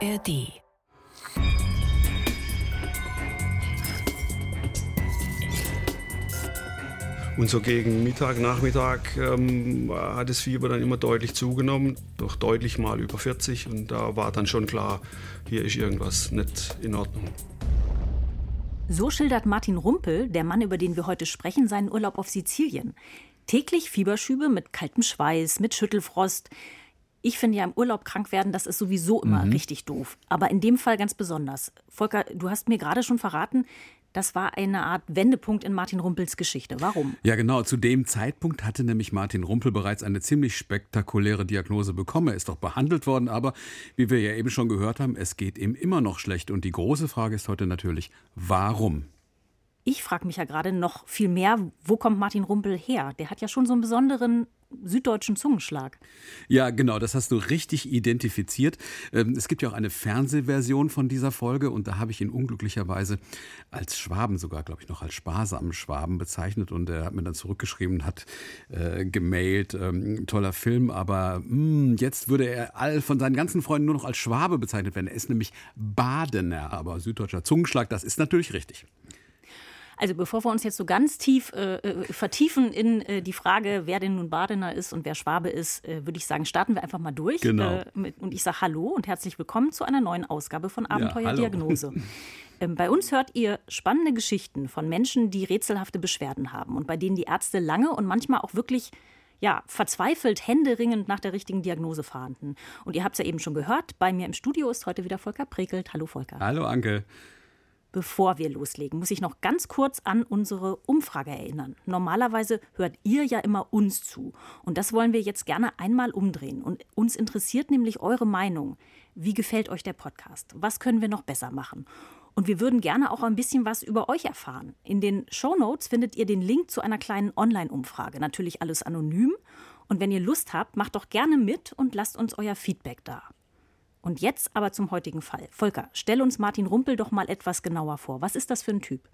ARD. Und so gegen Mittag, Nachmittag ähm, hat das Fieber dann immer deutlich zugenommen, doch deutlich mal über 40. Und da war dann schon klar, hier ist irgendwas nicht in Ordnung. So schildert Martin Rumpel, der Mann, über den wir heute sprechen, seinen Urlaub auf Sizilien. Täglich Fieberschübe mit kaltem Schweiß, mit Schüttelfrost. Ich finde ja im Urlaub krank werden, das ist sowieso immer mhm. richtig doof. Aber in dem Fall ganz besonders. Volker, du hast mir gerade schon verraten, das war eine Art Wendepunkt in Martin Rumpels Geschichte. Warum? Ja, genau. Zu dem Zeitpunkt hatte nämlich Martin Rumpel bereits eine ziemlich spektakuläre Diagnose bekommen. Er ist doch behandelt worden, aber wie wir ja eben schon gehört haben, es geht ihm immer noch schlecht. Und die große Frage ist heute natürlich, warum? Ich frage mich ja gerade noch viel mehr, wo kommt Martin Rumpel her? Der hat ja schon so einen besonderen süddeutschen Zungenschlag. Ja, genau, das hast du richtig identifiziert. Ähm, es gibt ja auch eine Fernsehversion von dieser Folge und da habe ich ihn unglücklicherweise als Schwaben, sogar glaube ich noch als sparsamen Schwaben bezeichnet und er hat mir dann zurückgeschrieben, hat äh, gemailt, ähm, toller Film, aber mh, hm, jetzt würde er all von seinen ganzen Freunden nur noch als Schwabe bezeichnet werden. Er ist nämlich Badener, aber süddeutscher Zungenschlag, das ist natürlich richtig. Also bevor wir uns jetzt so ganz tief äh, äh, vertiefen in äh, die Frage, wer denn nun Badener ist und wer Schwabe ist, äh, würde ich sagen, starten wir einfach mal durch. Genau. Äh, mit, und ich sage Hallo und herzlich willkommen zu einer neuen Ausgabe von Abenteuerdiagnose. Ja, ähm, bei uns hört ihr spannende Geschichten von Menschen, die rätselhafte Beschwerden haben und bei denen die Ärzte lange und manchmal auch wirklich ja, verzweifelt, händeringend nach der richtigen Diagnose fahnden. Und ihr habt es ja eben schon gehört, bei mir im Studio ist heute wieder Volker Prekelt. Hallo Volker. Hallo Anke. Bevor wir loslegen, muss ich noch ganz kurz an unsere Umfrage erinnern. Normalerweise hört ihr ja immer uns zu. Und das wollen wir jetzt gerne einmal umdrehen. Und uns interessiert nämlich eure Meinung. Wie gefällt euch der Podcast? Was können wir noch besser machen? Und wir würden gerne auch ein bisschen was über euch erfahren. In den Show Notes findet ihr den Link zu einer kleinen Online-Umfrage. Natürlich alles anonym. Und wenn ihr Lust habt, macht doch gerne mit und lasst uns euer Feedback da. Und jetzt aber zum heutigen Fall. Volker, stell uns Martin Rumpel doch mal etwas genauer vor. Was ist das für ein Typ?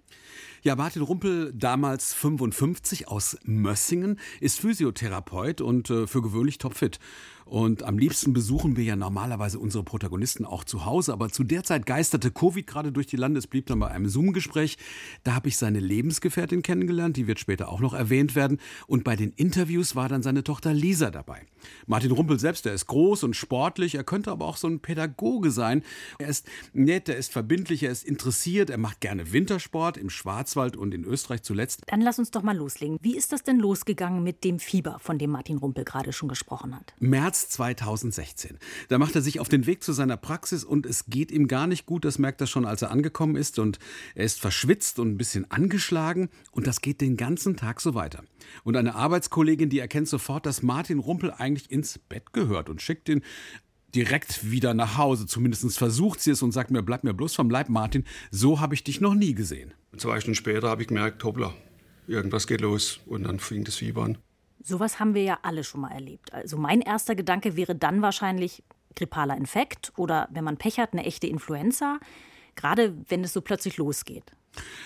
Ja, Martin Rumpel, damals 55 aus Mössingen, ist Physiotherapeut und äh, für gewöhnlich topfit. Und am liebsten besuchen wir ja normalerweise unsere Protagonisten auch zu Hause. Aber zu der Zeit geisterte Covid gerade durch die Lande. Es blieb dann bei einem Zoom-Gespräch. Da habe ich seine Lebensgefährtin kennengelernt. Die wird später auch noch erwähnt werden. Und bei den Interviews war dann seine Tochter Lisa dabei. Martin Rumpel selbst, der ist groß und sportlich. Er könnte aber auch so ein Pädagoge sein. Er ist nett, er ist verbindlich, er ist interessiert. Er macht gerne Wintersport im Schwarzwald und in Österreich zuletzt. Dann lass uns doch mal loslegen. Wie ist das denn losgegangen mit dem Fieber, von dem Martin Rumpel gerade schon gesprochen hat? März März 2016. Da macht er sich auf den Weg zu seiner Praxis und es geht ihm gar nicht gut. Das merkt er schon, als er angekommen ist. Und er ist verschwitzt und ein bisschen angeschlagen. Und das geht den ganzen Tag so weiter. Und eine Arbeitskollegin, die erkennt sofort, dass Martin Rumpel eigentlich ins Bett gehört und schickt ihn direkt wieder nach Hause. Zumindest versucht sie es und sagt mir, bleib mir bloß vom Leib, Martin. So habe ich dich noch nie gesehen. Zwei Stunden später habe ich gemerkt, hoppla, irgendwas geht los. Und dann fing das Fieber an. Sowas haben wir ja alle schon mal erlebt. Also mein erster Gedanke wäre dann wahrscheinlich grippaler Infekt oder wenn man Pech hat, eine echte Influenza, gerade wenn es so plötzlich losgeht.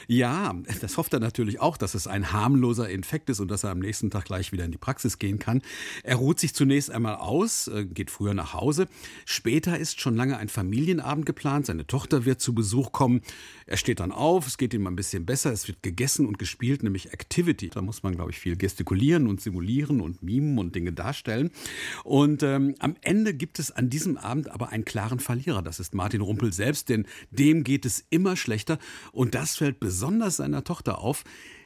Ja, das hofft er natürlich auch, dass es ein harmloser Infekt ist und dass er am nächsten Tag gleich wieder in die Praxis gehen kann. Er ruht sich zunächst einmal aus, äh, geht früher nach Hause. Später ist schon lange ein Familienabend geplant. Seine Tochter wird zu Besuch kommen. Er steht dann auf, es geht ihm ein bisschen besser. Es wird gegessen und gespielt, nämlich Activity. Da muss man, glaube ich, viel gestikulieren und simulieren und mimen und Dinge darstellen. Und ähm, am Ende gibt es an diesem Abend aber einen klaren Verlierer. Das ist Martin Rumpel selbst, denn dem geht es immer schlechter. Und das fällt besonders seiner Tochter auf.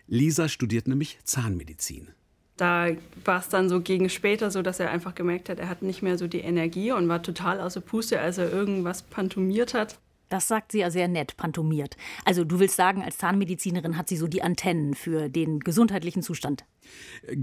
Lisa studiert nämlich Zahnmedizin. Da war es dann so gegen später so, dass er einfach gemerkt hat, er hat nicht mehr so die Energie und war total außer Puste, als er irgendwas pantomiert hat. Das sagt sie ja sehr nett, pantomiert. Also du willst sagen, als Zahnmedizinerin hat sie so die Antennen für den gesundheitlichen Zustand.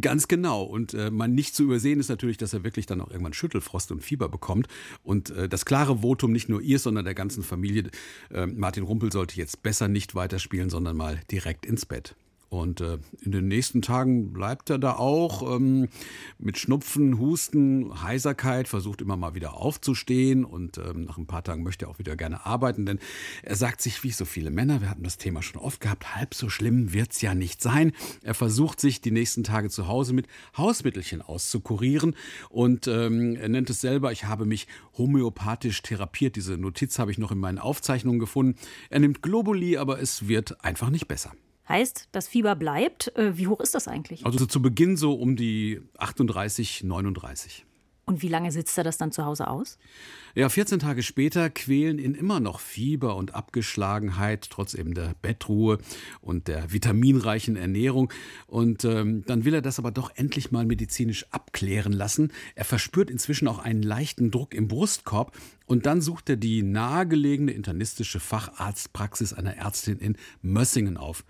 Ganz genau. Und äh, man nicht zu übersehen ist natürlich, dass er wirklich dann auch irgendwann Schüttelfrost und Fieber bekommt. Und äh, das klare Votum nicht nur ihr, sondern der ganzen Familie, äh, Martin Rumpel sollte jetzt besser nicht weiterspielen, sondern mal direkt ins Bett. Und äh, in den nächsten Tagen bleibt er da auch ähm, mit Schnupfen, Husten, Heiserkeit, versucht immer mal wieder aufzustehen und ähm, nach ein paar Tagen möchte er auch wieder gerne arbeiten, denn er sagt sich, wie so viele Männer, wir hatten das Thema schon oft gehabt, halb so schlimm wird's ja nicht sein. Er versucht sich die nächsten Tage zu Hause mit Hausmittelchen auszukurieren und ähm, er nennt es selber, ich habe mich homöopathisch therapiert. Diese Notiz habe ich noch in meinen Aufzeichnungen gefunden. Er nimmt Globuli, aber es wird einfach nicht besser. Heißt, das Fieber bleibt. Äh, wie hoch ist das eigentlich? Also zu Beginn so um die 38, 39. Und wie lange sitzt er das dann zu Hause aus? Ja, 14 Tage später quälen ihn immer noch Fieber und Abgeschlagenheit, trotz eben der Bettruhe und der vitaminreichen Ernährung. Und ähm, dann will er das aber doch endlich mal medizinisch abklären lassen. Er verspürt inzwischen auch einen leichten Druck im Brustkorb und dann sucht er die nahegelegene internistische Facharztpraxis einer Ärztin in Mössingen auf.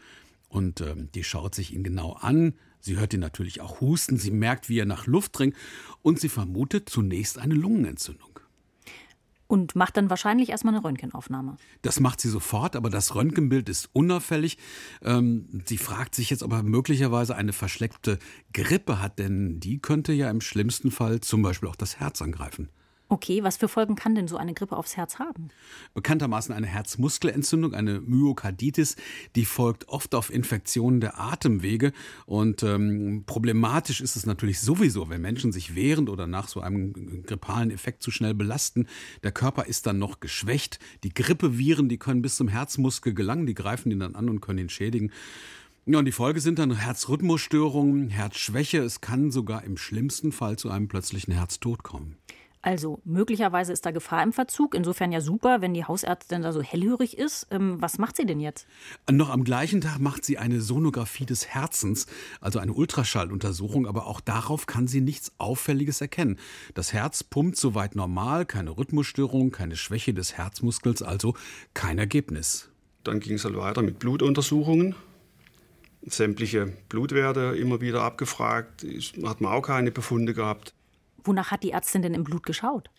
Und ähm, die schaut sich ihn genau an. Sie hört ihn natürlich auch husten. Sie merkt, wie er nach Luft dringt. Und sie vermutet zunächst eine Lungenentzündung. Und macht dann wahrscheinlich erstmal eine Röntgenaufnahme. Das macht sie sofort, aber das Röntgenbild ist unauffällig. Ähm, sie fragt sich jetzt, ob er möglicherweise eine verschleppte Grippe hat, denn die könnte ja im schlimmsten Fall zum Beispiel auch das Herz angreifen. Okay, was für Folgen kann denn so eine Grippe aufs Herz haben? Bekanntermaßen eine Herzmuskelentzündung, eine Myokarditis, die folgt oft auf Infektionen der Atemwege. Und ähm, problematisch ist es natürlich sowieso, wenn Menschen sich während oder nach so einem grippalen Effekt zu schnell belasten. Der Körper ist dann noch geschwächt. Die Grippeviren, die können bis zum Herzmuskel gelangen, die greifen ihn dann an und können ihn schädigen. Ja, und die Folge sind dann Herzrhythmusstörungen, Herzschwäche. Es kann sogar im schlimmsten Fall zu einem plötzlichen Herztod kommen. Also möglicherweise ist da Gefahr im Verzug. Insofern ja super, wenn die Hausärztin da so hellhörig ist. Ähm, was macht sie denn jetzt? Noch am gleichen Tag macht sie eine Sonographie des Herzens, also eine Ultraschalluntersuchung, aber auch darauf kann sie nichts Auffälliges erkennen. Das Herz pumpt soweit normal, keine Rhythmusstörung, keine Schwäche des Herzmuskels, also kein Ergebnis. Dann ging es halt weiter mit Blutuntersuchungen. Sämtliche Blutwerte immer wieder abgefragt, hat man auch keine Befunde gehabt. Wonach hat die Ärztin denn im Blut geschaut?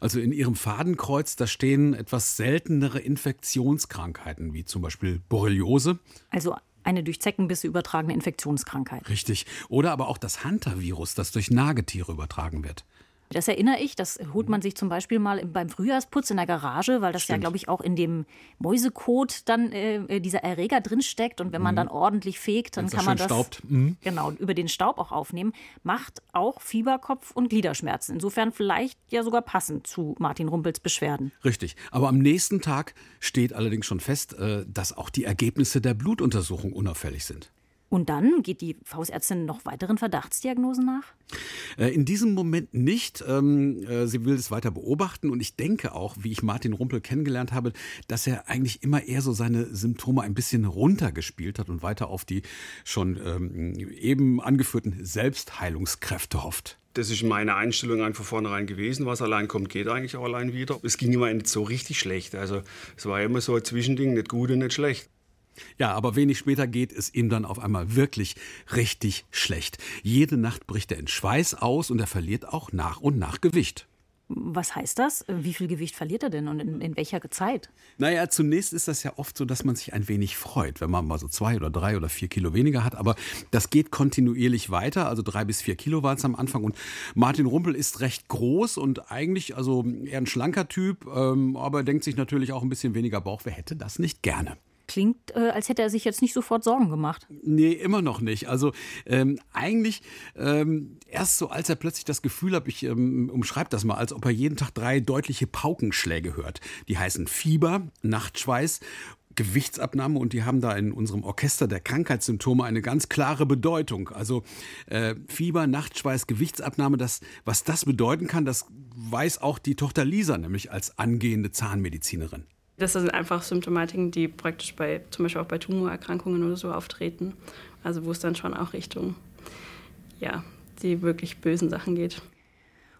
Also in ihrem Fadenkreuz, da stehen etwas seltenere Infektionskrankheiten, wie zum Beispiel Borreliose. Also eine durch Zeckenbisse übertragene Infektionskrankheit. Richtig. Oder aber auch das Hunter-Virus, das durch Nagetiere übertragen wird. Das erinnere ich, das holt man sich zum Beispiel mal beim Frühjahrsputz in der Garage, weil das Stimmt. ja, glaube ich, auch in dem Mäusekot dann äh, äh, dieser Erreger drinsteckt. Und wenn man mhm. dann ordentlich fegt, dann Wenn's kann man das. Mhm. genau über den Staub auch aufnehmen. Macht auch Fieberkopf und Gliederschmerzen. Insofern vielleicht ja sogar passend zu Martin Rumpels Beschwerden. Richtig. Aber am nächsten Tag steht allerdings schon fest, äh, dass auch die Ergebnisse der Blutuntersuchung unauffällig sind. Und dann geht die Fausärztin noch weiteren Verdachtsdiagnosen nach? Äh, in diesem Moment nicht. Ähm, äh, sie will es weiter beobachten und ich denke auch, wie ich Martin Rumpel kennengelernt habe, dass er eigentlich immer eher so seine Symptome ein bisschen runtergespielt hat und weiter auf die schon ähm, eben angeführten Selbstheilungskräfte hofft. Das ist meine Einstellung einfach vornherein gewesen. Was allein kommt, geht eigentlich auch allein wieder. Es ging immer nicht so richtig schlecht. Also es war immer so ein Zwischending, nicht gut und nicht schlecht. Ja, aber wenig später geht es ihm dann auf einmal wirklich richtig schlecht. Jede Nacht bricht er in Schweiß aus und er verliert auch nach und nach Gewicht. Was heißt das? Wie viel Gewicht verliert er denn und in, in, welcher Zeit? Naja, zunächst ist das ja oft so, dass man sich ein wenig freut, wenn man mal so zwei oder drei oder vier Kilo weniger hat. Aber das geht kontinuierlich weiter. Also drei bis vier Kilo waren es am Anfang. Und Martin Rumpel ist recht groß und eigentlich also eher ein schlanker Typ. Ähm, aber er denkt sich natürlich auch ein bisschen weniger Bauch. Wer hätte das nicht gerne? Klingt, äh, als hätte er sich jetzt nicht sofort Sorgen gemacht. Nee, immer noch nicht. Also ähm, eigentlich ähm, erst so, als er plötzlich das Gefühl hat, ich ähm, umschreibe das mal, als ob er jeden Tag drei deutliche Paukenschläge hört. Die heißen Fieber, Nachtschweiß Gewichtsabnahme und die haben da in unserem Orchester der Krankheitssymptome eine ganz klare Bedeutung. Also äh, Fieber, Nachtschweiß, Gewichtsabnahme, das, was das bedeuten kann, das weiß auch die Tochter Lisa, nämlich als angehende Zahnmedizinerin. Das sind einfach Symptomatiken, die praktisch bei, zum Beispiel auch bei Tumorerkrankungen oder so auftreten. Also wo es dann schon auch Richtung, ja, die wirklich bösen Sachen geht.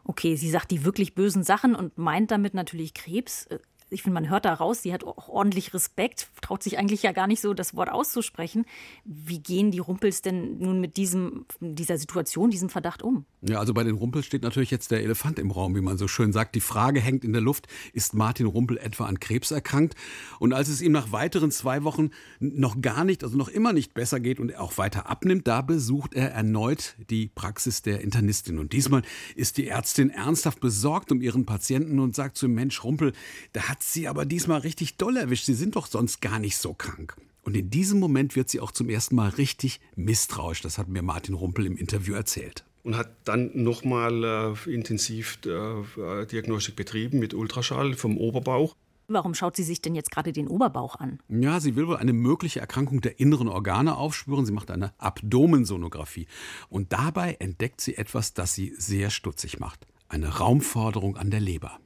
Okay, sie sagt die wirklich bösen Sachen und meint damit natürlich Krebs. Ich finde, man hört da raus, sie hat auch ordentlich Respekt, traut sich eigentlich ja gar nicht so, das Wort auszusprechen. Wie gehen die Rumpels denn nun mit diesem, dieser Situation, diesem Verdacht um? Ja, also bei den Rumpels steht natürlich jetzt der Elefant im Raum, wie man so schön sagt. Die Frage hängt in der Luft, ist Martin Rumpel etwa an Krebs erkrankt? Und als es ihm nach weiteren zwei Wochen noch gar nicht, also noch immer nicht besser geht und auch weiter abnimmt, da besucht er erneut die Praxis der Internistin. Und diesmal ist die Ärztin ernsthaft besorgt um ihren Patienten und sagt zu ihm, Mensch, Rumpel, da hat sie aber diesmal richtig doll erwischt. Sie sind doch sonst gar nicht so krank. Und in diesem Moment wird sie auch zum ersten Mal richtig misstrauisch. Das hat mir Martin Rumpel im Interview erzählt. Und hat dann nochmal äh, intensiv äh, Diagnostik betrieben mit Ultraschall vom Oberbauch. Warum schaut sie sich denn jetzt gerade den Oberbauch an? Ja, sie will wohl eine mögliche Erkrankung der inneren Organe aufspüren. Sie macht eine Abdomensonographie. Und dabei entdeckt sie etwas, das sie sehr stutzig macht. Eine Raumforderung an der Leber.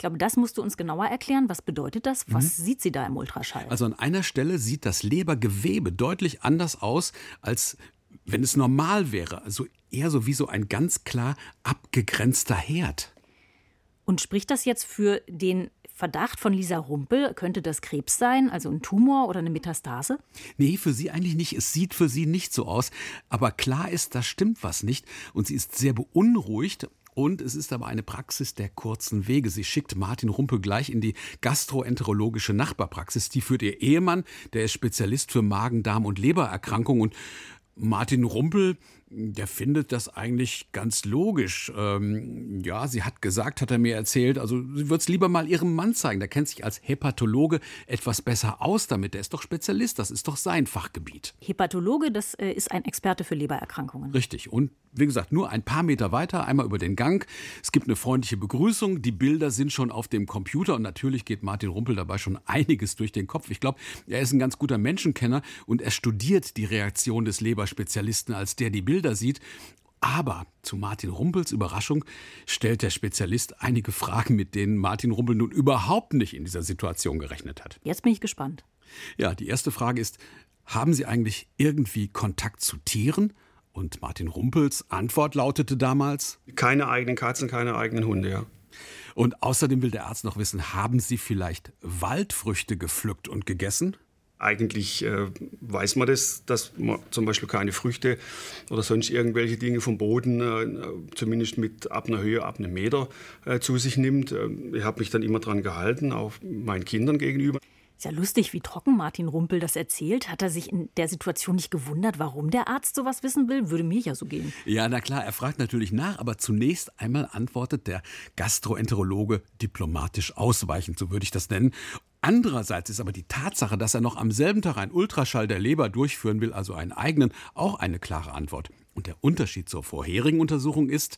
Ich glaube, das musst du uns genauer erklären. Was bedeutet das? Was mhm. sieht sie da im Ultraschall? Also an einer Stelle sieht das Lebergewebe deutlich anders aus, als wenn es normal wäre. Also eher so wie so ein ganz klar abgegrenzter Herd. Und spricht das jetzt für den Verdacht von Lisa Rumpel, könnte das Krebs sein, also ein Tumor oder eine Metastase? Nee, für sie eigentlich nicht. Es sieht für sie nicht so aus. Aber klar ist, da stimmt was nicht. Und sie ist sehr beunruhigt. Und es ist aber eine Praxis der kurzen Wege. Sie schickt Martin Rumpel gleich in die gastroenterologische Nachbarpraxis. Die führt ihr Ehemann, der ist Spezialist für Magen-, Darm- und Lebererkrankungen. Und Martin Rumpel der findet das eigentlich ganz logisch. Ähm, ja, sie hat gesagt, hat er mir erzählt, also sie wird es lieber mal ihrem Mann zeigen. Der kennt sich als Hepatologe etwas besser aus damit. Der ist doch Spezialist, das ist doch sein Fachgebiet. Hepatologe, das äh, ist ein Experte für Lebererkrankungen. Richtig. Und wie gesagt, nur ein paar Meter weiter, einmal über den Gang. Es gibt eine freundliche Begrüßung. Die Bilder sind schon auf dem Computer und natürlich geht Martin Rumpel dabei schon einiges durch den Kopf. Ich glaube, er ist ein ganz guter Menschenkenner und er studiert die Reaktion des Leberspezialisten, als der die Bilder sieht. Aber zu Martin Rumpels Überraschung stellt der Spezialist einige Fragen, mit denen Martin Rumpel nun überhaupt nicht in dieser Situation gerechnet hat. Jetzt bin ich gespannt. Ja, die erste Frage ist, haben Sie eigentlich irgendwie Kontakt zu Tieren? Und Martin Rumpels Antwort lautete damals: Keine eigenen Katzen, keine eigenen Hunde, ja. Und außerdem will der Arzt noch wissen, haben Sie vielleicht Waldfrüchte gepflückt und gegessen? Eigentlich äh, weiß man das, dass man zum Beispiel keine Früchte oder sonst irgendwelche Dinge vom Boden, äh, zumindest mit ab einer Höhe, ab einem Meter, äh, zu sich nimmt. Äh, ich habe mich dann immer dran gehalten, auch meinen Kindern gegenüber. Ist ja lustig, wie trocken Martin Rumpel das erzählt. Hat er sich in der Situation nicht gewundert, warum der Arzt sowas wissen will? Würde mir ja so gehen. Ja, na klar, er fragt natürlich nach, aber zunächst einmal antwortet der Gastroenterologe diplomatisch ausweichend, so würde ich das nennen. Andererseits ist aber die Tatsache, dass er noch am selben Tag einen Ultraschall der Leber durchführen will, also einen eigenen, auch eine klare Antwort. Und der Unterschied zur vorherigen Untersuchung ist,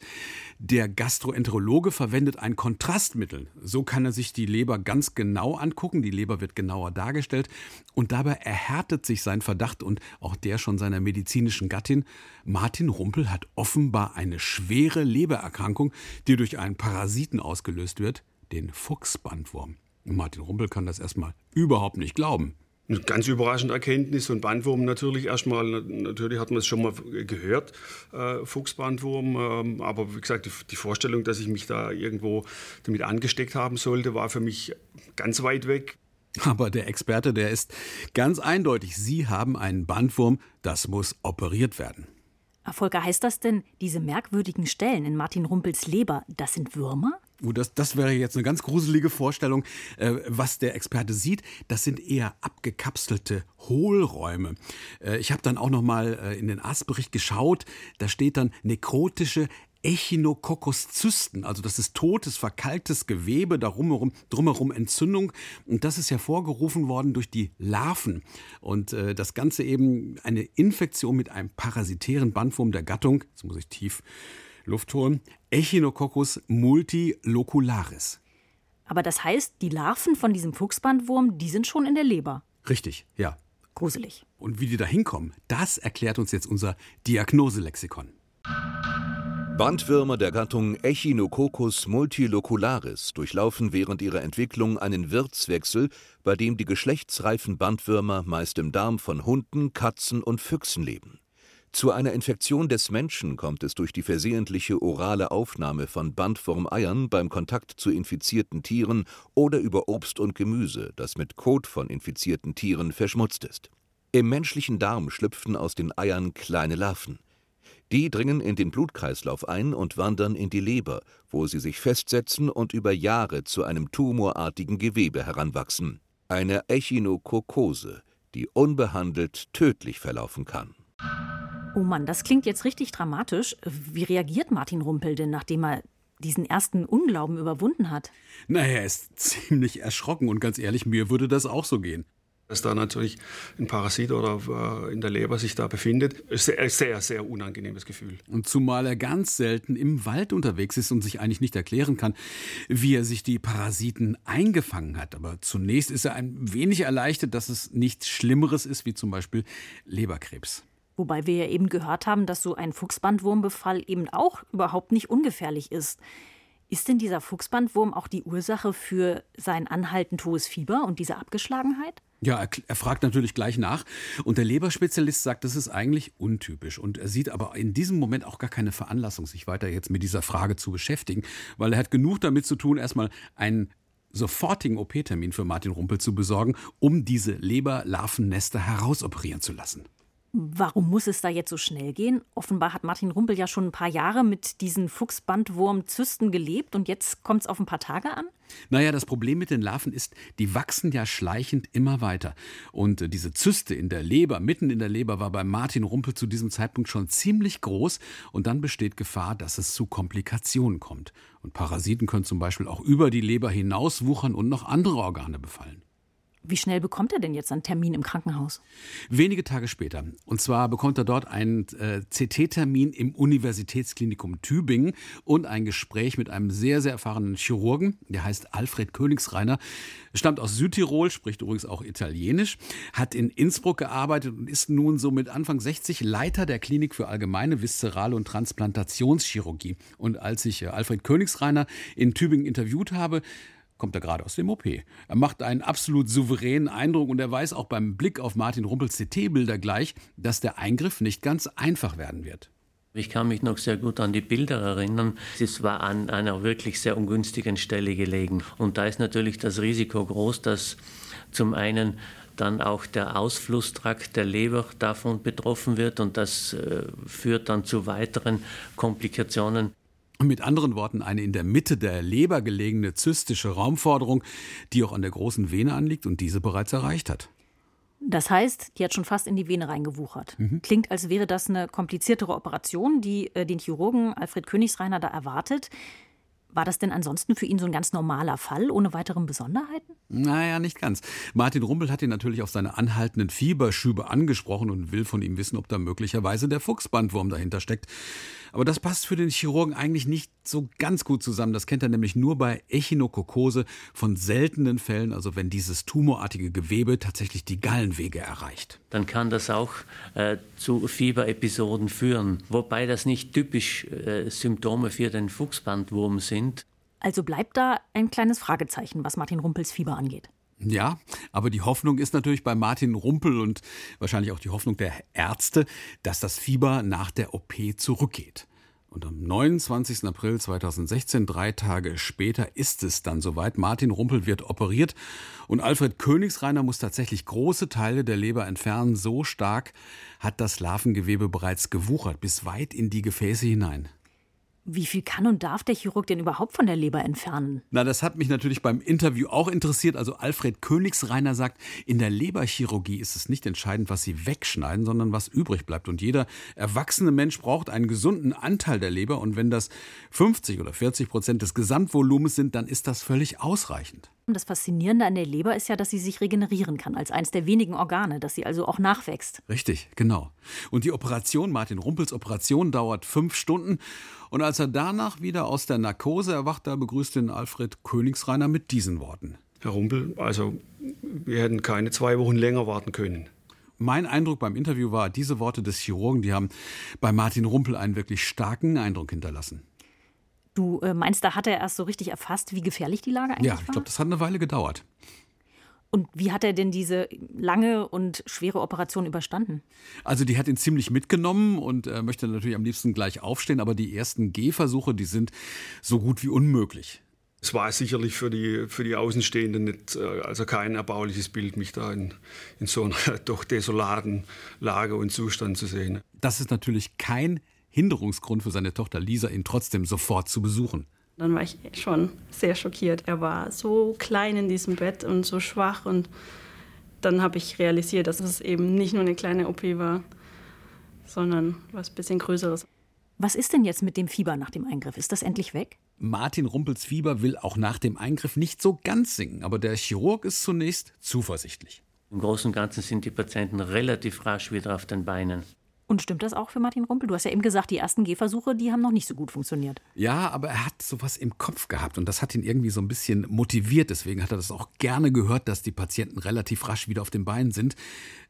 der Gastroenterologe verwendet ein Kontrastmittel. So kann er sich die Leber ganz genau angucken, die Leber wird genauer dargestellt und dabei erhärtet sich sein Verdacht und auch der schon seiner medizinischen Gattin. Martin Rumpel hat offenbar eine schwere Lebererkrankung, die durch einen Parasiten ausgelöst wird, den Fuchsbandwurm. Martin Rumpel kann das erstmal überhaupt nicht glauben. Eine ganz überraschende Erkenntnis und Bandwurm natürlich erstmal, natürlich hat man es schon mal gehört, äh, Fuchsbandwurm, ähm, aber wie gesagt, die, die, Vorstellung, dass ich mich da irgendwo damit angesteckt haben sollte, war für mich ganz weit weg. Aber der Experte, der ist ganz eindeutig, Sie haben einen Bandwurm, das muss operiert werden. Volker, heißt das denn, diese merkwürdigen Stellen in Martin Rumpels Leber, das sind Würmer? Uh, das, das wäre jetzt eine ganz gruselige Vorstellung. Äh, was der Experte sieht, das sind eher abgekapselte Hohlräume. Äh, ich habe dann auch noch mal äh, in den Arztbericht geschaut. Da steht dann nekrotische Echinokokoszysten, also das ist totes, verkalktes Gewebe, darum drumherum Entzündung. Und das ist hervorgerufen worden durch die Larven. Und das Ganze eben eine Infektion mit einem parasitären Bandwurm der Gattung, jetzt muss ich tief Luft holen, Echinococcus multilocularis. Aber das heißt, die Larven von diesem Fuchsbandwurm, die sind schon in der Leber. Richtig, ja. Gruselig. Und wie die da hinkommen, das erklärt uns jetzt unser Diagnoselexikon. Bandwürmer der Gattung Echinococcus multilocularis durchlaufen während ihrer Entwicklung einen Wirtswechsel, bei dem die geschlechtsreifen Bandwürmer meist im Darm von Hunden, Katzen und Füchsen leben. Zu einer Infektion des Menschen kommt es durch die versehentliche orale Aufnahme von Bandwurmeiern beim Kontakt zu infizierten Tieren oder über Obst und Gemüse, das mit Kot von infizierten Tieren verschmutzt ist. Im menschlichen Darm schlüpfen aus den Eiern kleine Larven. Die dringen in den Blutkreislauf ein und wandern in die Leber, wo sie sich festsetzen und über Jahre zu einem tumorartigen Gewebe heranwachsen. Eine Echinokokose, die unbehandelt tödlich verlaufen kann. Oh Mann, das klingt jetzt richtig dramatisch. Wie reagiert Martin Rumpel denn, nachdem er diesen ersten Unglauben überwunden hat? Naja, er ist ziemlich erschrocken und ganz ehrlich, mir würde das auch so gehen. Dass da natürlich ein Parasit oder äh, in der Leber sich da befindet, ist ein sehr, sehr unangenehmes Gefühl. Und zumal er ganz selten im Wald unterwegs ist und sich eigentlich nicht erklären kann, wie er sich die Parasiten eingefangen hat. Aber zunächst ist er ein wenig erleichtert, dass es nichts Schlimmeres ist, wie zum Beispiel Leberkrebs. Wobei wir ja eben gehört haben, dass so ein Fuchsbandwurmbefall eben auch überhaupt nicht ungefährlich ist. Ist denn dieser Fuchsbandwurm auch die Ursache für sein anhaltend hohes Fieber und diese Abgeschlagenheit? Ja, er, er, fragt natürlich gleich nach. Und der Leberspezialist sagt, das ist eigentlich untypisch. Und er sieht aber in diesem Moment auch gar keine Veranlassung, sich weiter jetzt mit dieser Frage zu beschäftigen, weil er hat genug damit zu tun, erstmal einen sofortigen OP-Termin für Martin Rumpel zu besorgen, um diese Leberlarvennester herausoperieren zu lassen. Warum muss es da jetzt so schnell gehen? Offenbar hat Martin Rumpel ja schon ein paar Jahre mit diesen Fuchsbandwurmzysten gelebt und jetzt kommt es auf ein paar Tage an? Naja, das Problem mit den Larven ist, die wachsen ja schleichend immer weiter. Und äh, diese Zyste in der Leber, mitten in der Leber, war bei Martin Rumpel zu diesem Zeitpunkt schon ziemlich groß und dann besteht Gefahr, dass es zu Komplikationen kommt. Und Parasiten können zum Beispiel auch über die Leber hinauswuchern und noch andere Organe befallen. Wie schnell bekommt er denn jetzt einen Termin im Krankenhaus? Wenige Tage später. Und zwar bekommt er dort einen äh, CT-Termin im Universitätsklinikum Tübingen und ein Gespräch mit einem sehr, sehr erfahrenen Chirurgen. Der heißt Alfred Königsreiner, stammt aus Südtirol, spricht übrigens auch Italienisch, hat in Innsbruck gearbeitet und ist nun so mit Anfang 60 Leiter der Klinik für allgemeine viszerale und Transplantationschirurgie. Und als ich äh, Alfred Königsreiner in Tübingen interviewt habe, kommt er gerade aus dem OP. Er macht einen absolut souveränen Eindruck und er weiß auch beim Blick auf Martin Rumpels CT-Bilder gleich, dass der Eingriff nicht ganz einfach werden wird. Ich kann mich noch sehr gut an die Bilder erinnern. Es war an einer wirklich sehr ungünstigen Stelle gelegen. Und da ist natürlich das Risiko groß, dass zum einen dann auch der Ausflusstrakt der Leber davon betroffen wird und das äh, führt dann zu weiteren Komplikationen. Mit anderen Worten eine in der Mitte der Leber gelegene zystische Raumforderung, die auch an der großen Vene anliegt und diese bereits erreicht hat. Das heißt, die hat schon fast in die Vene reingewuchert. Mhm. Klingt, als wäre das eine kompliziertere Operation, die äh, den Chirurgen Alfred Königsreiner da erwartet. War das denn ansonsten für ihn so ein ganz normaler Fall, ohne weiteren Besonderheiten? Naja, nicht ganz. Martin Rumpel hat ihn natürlich auf seine anhaltenden Fieberschübe angesprochen und will von ihm wissen, ob da möglicherweise der Fuchsbandwurm dahinter steckt. Aber das passt für den Chirurgen eigentlich nicht so ganz gut zusammen. Das kennt er nämlich nur bei Echinokokose von seltenen Fällen, also wenn dieses tumorartige Gewebe tatsächlich die Gallenwege erreicht. Dann kann das auch äh, zu Fieberepisoden führen, wobei das nicht typisch äh, Symptome für den Fuchsbandwurm sind. Also bleibt da ein kleines Fragezeichen, was Martin Rumpels Fieber angeht. Ja, aber die Hoffnung ist natürlich bei Martin Rumpel und wahrscheinlich auch die Hoffnung der Ärzte, dass das Fieber nach der OP zurückgeht. Und am 29. April 2016, drei Tage später, ist es dann soweit. Martin Rumpel wird operiert und Alfred Königsreiner muss tatsächlich große Teile der Leber entfernen. So stark hat das Larvengewebe bereits gewuchert, bis weit in die Gefäße hinein. Wie viel kann und darf der Chirurg denn überhaupt von der Leber entfernen? Na, das hat mich natürlich beim Interview auch interessiert. Also Alfred Königsreiner sagt, in der Leberchirurgie ist es nicht entscheidend, was sie wegschneiden, sondern was übrig bleibt. Und jeder erwachsene Mensch braucht einen gesunden Anteil der Leber. Und wenn das 50 oder 40 Prozent des Gesamtvolumens sind, dann ist das völlig ausreichend. Das Faszinierende an der Leber ist ja, dass sie sich regenerieren kann, als eines der wenigen Organe, dass sie also auch nachwächst. Richtig, genau. Und die Operation, Martin Rumpels Operation, dauert fünf Stunden. Und als er danach wieder aus der Narkose erwacht, da begrüßt ihn Alfred Königsreiner mit diesen Worten. Herr Rumpel, also wir hätten keine zwei Wochen länger warten können. Mein Eindruck beim Interview war, diese Worte des Chirurgen, die haben bei Martin Rumpel einen wirklich starken Eindruck hinterlassen. Du äh, meinst, da hat er erst so richtig erfasst, wie gefährlich die Lage eigentlich war? Ja, ich glaube, das hat eine Weile gedauert. Und wie hat er denn diese lange und schwere Operation überstanden? Also die hat ihn ziemlich mitgenommen und er möchte natürlich am liebsten gleich aufstehen, aber die ersten Gehversuche, die sind so gut wie unmöglich. Es war sicherlich für die, für die Außenstehenden nicht, äh, also kein erbauliches Bild, mich da in, in so einer doch desolaten Lage und Zustand zu sehen. Das ist natürlich kein Hinderungsgrund für seine Tochter Lisa, ihn trotzdem sofort zu besuchen. Dann war ich schon sehr schockiert. Er war so klein in diesem Bett und so schwach. Und dann habe ich realisiert, dass es eben nicht nur eine kleine OP war, sondern was ein bisschen Größeres. Was ist denn jetzt mit dem Fieber nach dem Eingriff? Ist das endlich weg? Martin Rumpels Fieber will auch nach dem Eingriff nicht so ganz sinken, aber der Chirurg ist zunächst zuversichtlich. Im Großen und Ganzen sind die Patienten relativ rasch wieder auf den Beinen. Und stimmt das auch für Martin Rumpel? Du hast ja eben gesagt, die ersten Gehversuche, die haben noch nicht so gut funktioniert. Ja, aber er hat sowas im Kopf gehabt und das hat ihn irgendwie so ein bisschen motiviert. Deswegen hat er das auch gerne gehört, dass die Patienten relativ rasch wieder auf den Beinen sind.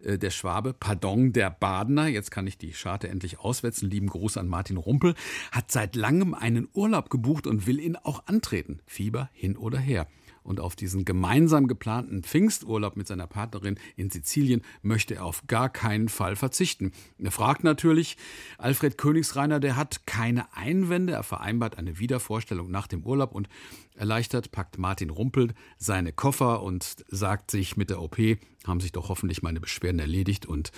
Äh, der Schwabe, pardon, der Badener, jetzt kann ich die Scharte endlich auswetzen, lieben Gruß an Martin Rumpel, hat seit langem einen Urlaub gebucht und will ihn auch antreten. Fieber hin oder her und auf diesen gemeinsam geplanten Pfingsturlaub mit seiner Partnerin in Sizilien möchte er auf gar keinen Fall verzichten. Er fragt natürlich, Alfred Königsreiner, der hat keine Einwände, er vereinbart eine Wiedervorstellung nach dem Urlaub und erleichtert packt Martin Rumpel seine Koffer und sagt sich mit der OP, haben sich doch hoffentlich meine Beschwerden erledigt und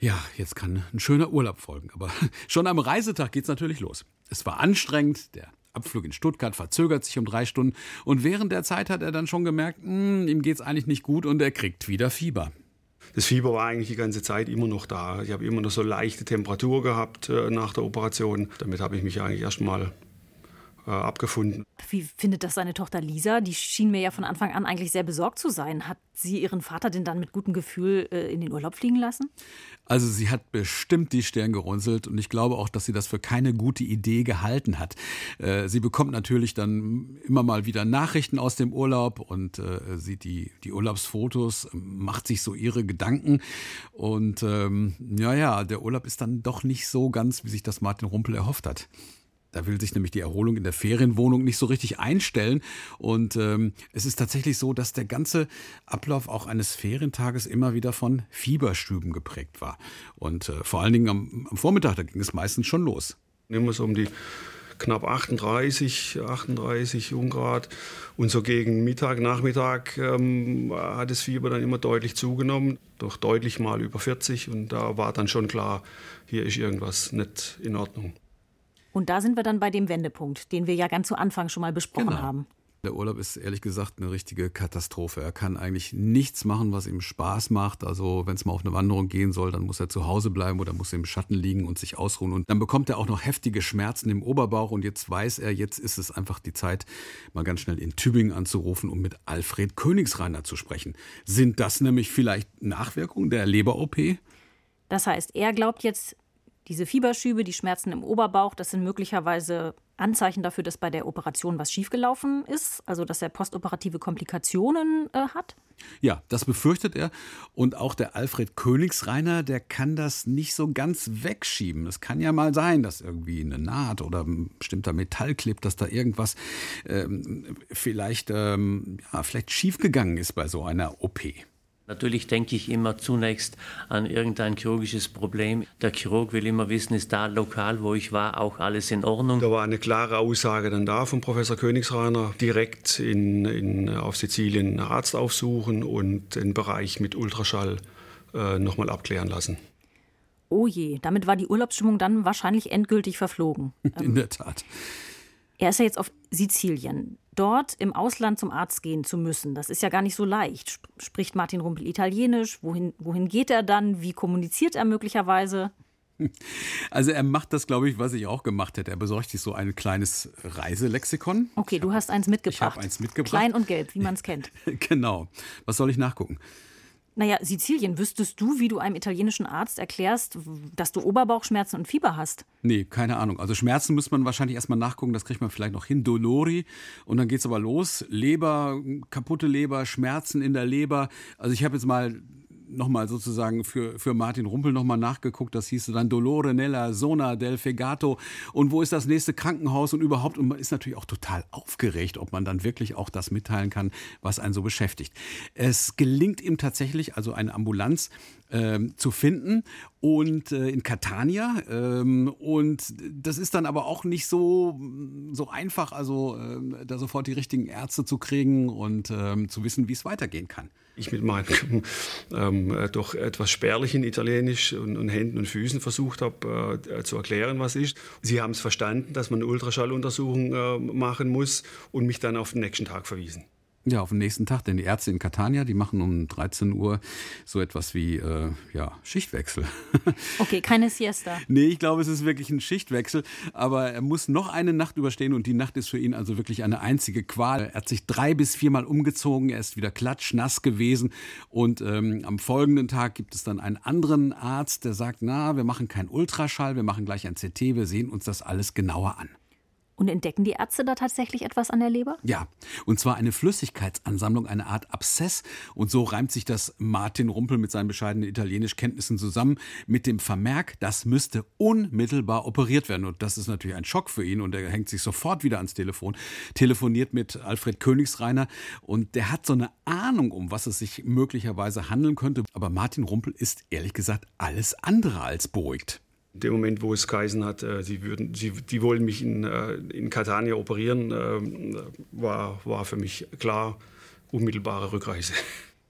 ja, jetzt kann ein schöner Urlaub folgen. Aber schon am Reisetag geht's natürlich los. Es war anstrengend, der Abflug in Stuttgart verzögert sich um drei Stunden und während der Zeit hat er dann schon gemerkt, mh, hm, ihm geht's eigentlich nicht gut und er kriegt wieder Fieber. Das Fieber war eigentlich die ganze Zeit immer noch da. Ich habe immer noch so leichte Temperatur gehabt äh, nach der Operation. Damit habe ich mich eigentlich erstmal abgefunden. Wie findet das seine Tochter Lisa? Die schien mir ja von Anfang an eigentlich sehr besorgt zu sein. Hat sie ihren Vater denn dann mit gutem Gefühl äh, in den Urlaub fliegen lassen? Also sie hat bestimmt die Stirn gerunzelt und ich glaube auch, dass sie das für keine gute Idee gehalten hat. Äh, sie bekommt natürlich dann immer mal wieder Nachrichten aus dem Urlaub und äh, sieht die, die Urlaubsfotos, macht sich so ihre Gedanken und ähm, ja, ja, der Urlaub ist dann doch nicht so ganz, wie sich das Martin Rumpel erhofft hat. Da will sich nämlich die Erholung in der Ferienwohnung nicht so richtig einstellen. Und ähm, es ist tatsächlich so, dass der ganze Ablauf auch eines Ferientages immer wieder von Fieberstüben geprägt war. Und äh, vor allen Dingen am, am, Vormittag, da ging es meistens schon los. Immer so um die knapp 38, 38 Grad. Und so gegen Mittag, Nachmittag ähm, hat das Fieber dann immer deutlich zugenommen, doch deutlich mal über 40. Und da war dann schon klar, hier ist irgendwas nicht in Ordnung. Und da sind wir dann bei dem Wendepunkt, den wir ja ganz zu Anfang schon mal besprochen genau. haben. Der Urlaub ist ehrlich gesagt eine richtige Katastrophe. Er kann eigentlich nichts machen, was ihm Spaß macht. Also wenn es mal auf eine Wanderung gehen soll, dann muss er zu Hause bleiben oder muss im Schatten liegen und sich ausruhen. Und dann bekommt er auch noch heftige Schmerzen im Oberbauch. Und jetzt weiß er, jetzt ist es einfach die Zeit, mal ganz schnell in Tübingen anzurufen, um mit Alfred Königsreiner zu sprechen. Sind das nämlich vielleicht Nachwirkungen der Leber-OP? Das heißt, er glaubt jetzt, diese Fieberschübe, die Schmerzen im Oberbauch, das sind möglicherweise Anzeichen dafür, dass bei der Operation was schiefgelaufen ist, also dass er postoperative Komplikationen äh, hat? Ja, das befürchtet er. Und auch der Alfred Königsreiner, der kann das nicht so ganz wegschieben. Es kann ja mal sein, dass irgendwie eine Naht oder ein bestimmter Metall klebt, dass da irgendwas ähm, vielleicht, ähm, ja, vielleicht schiefgegangen ist bei so einer OP. Natürlich denke ich immer zunächst an irgendein chirurgisches Problem. Der Chirurg will immer wissen, ist da lokal, wo ich war, auch alles in Ordnung. Da war eine klare Aussage dann da von Professor Königsreiner, direkt in, in, auf Sizilien einen Arzt aufsuchen und den Bereich mit Ultraschall äh, nochmal abklären lassen. Oh je, damit war die Urlaubsstimmung dann wahrscheinlich endgültig verflogen. In der Tat. Er ist ja jetzt auf Sizilien. Dort im Ausland zum Arzt gehen zu müssen, das ist ja gar nicht so leicht. Spricht Martin Rumpel Italienisch? Wohin, wohin geht er dann? Wie kommuniziert er möglicherweise? Also er macht das, glaube ich, was ich auch gemacht hätte. Er besorgt sich so ein kleines Reiselexikon. Okay, du hast eins mitgebracht. Ich habe eins mitgebracht. Klein und gelb, wie man es kennt. genau. Was soll ich nachgucken? Naja, Sizilien, wüsstest du, wie du einem italienischen Arzt erklärst, dass du Oberbauchschmerzen und Fieber hast? Nee, keine Ahnung. Also Schmerzen muss man wahrscheinlich erstmal nachgucken, das kriegt man vielleicht noch hin. Dolori. Und dann geht's aber los. Leber, kaputte Leber, Schmerzen in der Leber. Also ich habe jetzt mal nochmal sozusagen für, für Martin Rumpel nochmal nachgeguckt. Das hieß dann Dolore Nella Zona del Fegato. Und wo ist das nächste Krankenhaus und überhaupt? Und man ist natürlich auch total aufgeregt, ob man dann wirklich auch das mitteilen kann, was einen so beschäftigt. Es gelingt ihm tatsächlich, also eine Ambulanz ähm, zu finden und äh, in Catania ähm, und das ist dann aber auch nicht so so einfach also äh, da sofort die richtigen Ärzte zu kriegen und ähm, zu wissen wie es weitergehen kann ich mit meinem ähm, äh, doch etwas spärlichen Italienisch und, und, Händen und Füßen versucht habe äh, zu erklären, was ist. Sie haben es verstanden, dass man eine Ultraschalluntersuchung äh, machen muss und mich dann auf den nächsten Tag verwiesen. Ja, auf den nächsten Tag, denn die Ärzte in Catania, die machen um 13 Uhr so etwas wie äh, ja, Schichtwechsel. Okay, keine Siesta. nee, ich glaube, es ist wirklich ein Schichtwechsel, aber er muss noch eine Nacht überstehen und die Nacht ist für ihn also wirklich eine einzige Qual. Er hat sich drei bis viermal umgezogen, er ist wieder klatschnass gewesen und ähm, am folgenden Tag gibt es dann einen anderen Arzt, der sagt, na, wir machen keinen Ultraschall, wir machen gleich ein CT, wir sehen uns das alles genauer an. Und entdecken die Ärzte da tatsächlich etwas an der Leber? Ja, und zwar eine Flüssigkeitsansammlung, eine Art Abszess. Und so reimt sich das Martin Rumpel mit seinen bescheidenen Italienischkenntnissen zusammen mit dem Vermerk, das müsste unmittelbar operiert werden. Und das ist natürlich ein Schock für ihn und er hängt sich sofort wieder ans Telefon, telefoniert mit Alfred Königsreiner und der hat so eine Ahnung, um was es sich möglicherweise handeln könnte. Aber Martin Rumpel ist ehrlich gesagt alles andere als beruhigt. In dem Moment, wo es geheißen hat, äh, sie, würden, sie die wollen mich in, äh, in Catania operieren, äh, war, war für mich klar unmittelbare Rückreise.